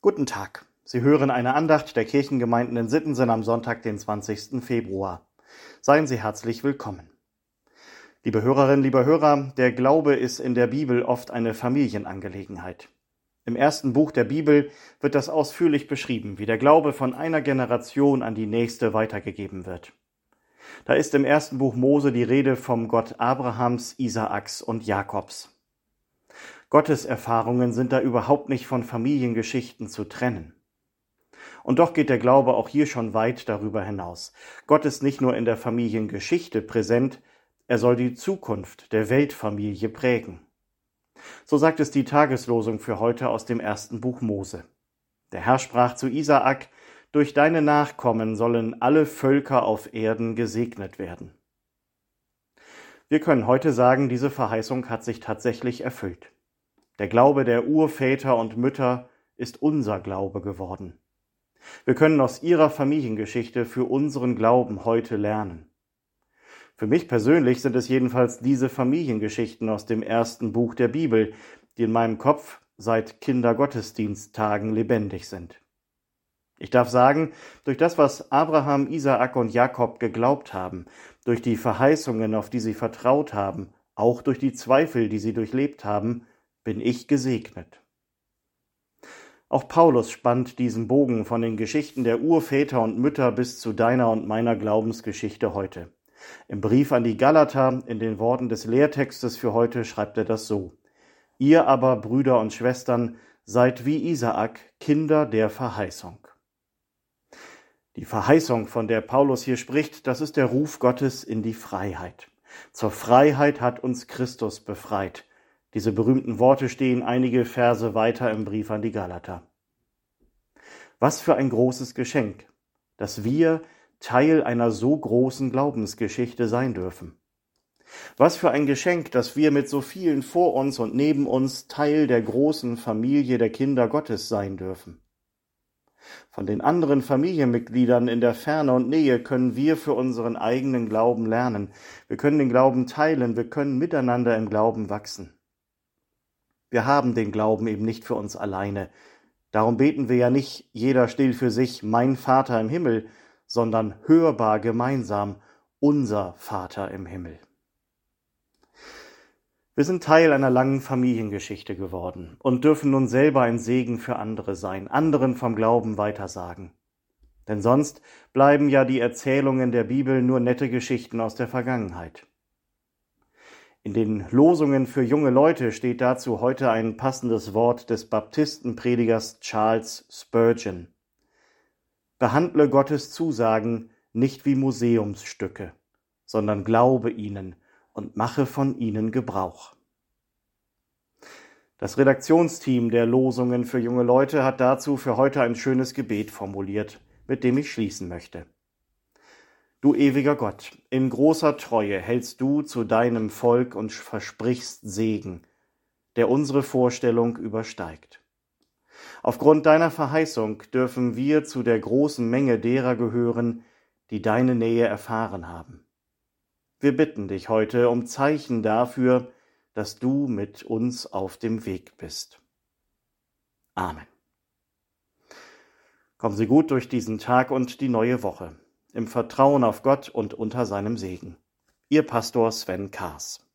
Guten Tag. Sie hören eine Andacht der Kirchengemeinden in Sittensen am Sonntag, den 20. Februar. Seien Sie herzlich willkommen. Liebe Hörerinnen, liebe Hörer, der Glaube ist in der Bibel oft eine Familienangelegenheit. Im ersten Buch der Bibel wird das ausführlich beschrieben, wie der Glaube von einer Generation an die nächste weitergegeben wird. Da ist im ersten Buch Mose die Rede vom Gott Abrahams, Isaaks und Jakobs. Gottes Erfahrungen sind da überhaupt nicht von Familiengeschichten zu trennen. Und doch geht der Glaube auch hier schon weit darüber hinaus. Gott ist nicht nur in der Familiengeschichte präsent, er soll die Zukunft der Weltfamilie prägen. So sagt es die Tageslosung für heute aus dem ersten Buch Mose. Der Herr sprach zu Isaak, durch deine Nachkommen sollen alle Völker auf Erden gesegnet werden. Wir können heute sagen, diese Verheißung hat sich tatsächlich erfüllt. Der Glaube der Urväter und Mütter ist unser Glaube geworden. Wir können aus ihrer Familiengeschichte für unseren Glauben heute lernen. Für mich persönlich sind es jedenfalls diese Familiengeschichten aus dem ersten Buch der Bibel, die in meinem Kopf seit Kindergottesdiensttagen lebendig sind. Ich darf sagen, durch das, was Abraham, Isaak und Jakob geglaubt haben, durch die Verheißungen, auf die sie vertraut haben, auch durch die Zweifel, die sie durchlebt haben, bin ich gesegnet. Auch Paulus spannt diesen Bogen von den Geschichten der Urväter und Mütter bis zu deiner und meiner Glaubensgeschichte heute. Im Brief an die Galater, in den Worten des Lehrtextes für heute, schreibt er das so. Ihr aber, Brüder und Schwestern, seid wie Isaak, Kinder der Verheißung. Die Verheißung, von der Paulus hier spricht, das ist der Ruf Gottes in die Freiheit. Zur Freiheit hat uns Christus befreit. Diese berühmten Worte stehen einige Verse weiter im Brief an die Galater. Was für ein großes Geschenk, dass wir Teil einer so großen Glaubensgeschichte sein dürfen. Was für ein Geschenk, dass wir mit so vielen vor uns und neben uns Teil der großen Familie der Kinder Gottes sein dürfen. Von den anderen Familienmitgliedern in der Ferne und Nähe können wir für unseren eigenen Glauben lernen. Wir können den Glauben teilen, wir können miteinander im Glauben wachsen. Wir haben den Glauben eben nicht für uns alleine. Darum beten wir ja nicht jeder still für sich, mein Vater im Himmel, sondern hörbar gemeinsam, unser Vater im Himmel. Wir sind Teil einer langen Familiengeschichte geworden und dürfen nun selber ein Segen für andere sein, anderen vom Glauben weitersagen. Denn sonst bleiben ja die Erzählungen der Bibel nur nette Geschichten aus der Vergangenheit. In den Losungen für junge Leute steht dazu heute ein passendes Wort des Baptistenpredigers Charles Spurgeon. Behandle Gottes Zusagen nicht wie Museumsstücke, sondern glaube ihnen und mache von ihnen Gebrauch. Das Redaktionsteam der Losungen für junge Leute hat dazu für heute ein schönes Gebet formuliert, mit dem ich schließen möchte. Du ewiger Gott, in großer Treue hältst du zu deinem Volk und versprichst Segen, der unsere Vorstellung übersteigt. Aufgrund deiner Verheißung dürfen wir zu der großen Menge derer gehören, die deine Nähe erfahren haben. Wir bitten dich heute um Zeichen dafür, dass du mit uns auf dem Weg bist. Amen. Kommen Sie gut durch diesen Tag und die neue Woche im Vertrauen auf Gott und unter seinem Segen. Ihr Pastor Sven Kaas.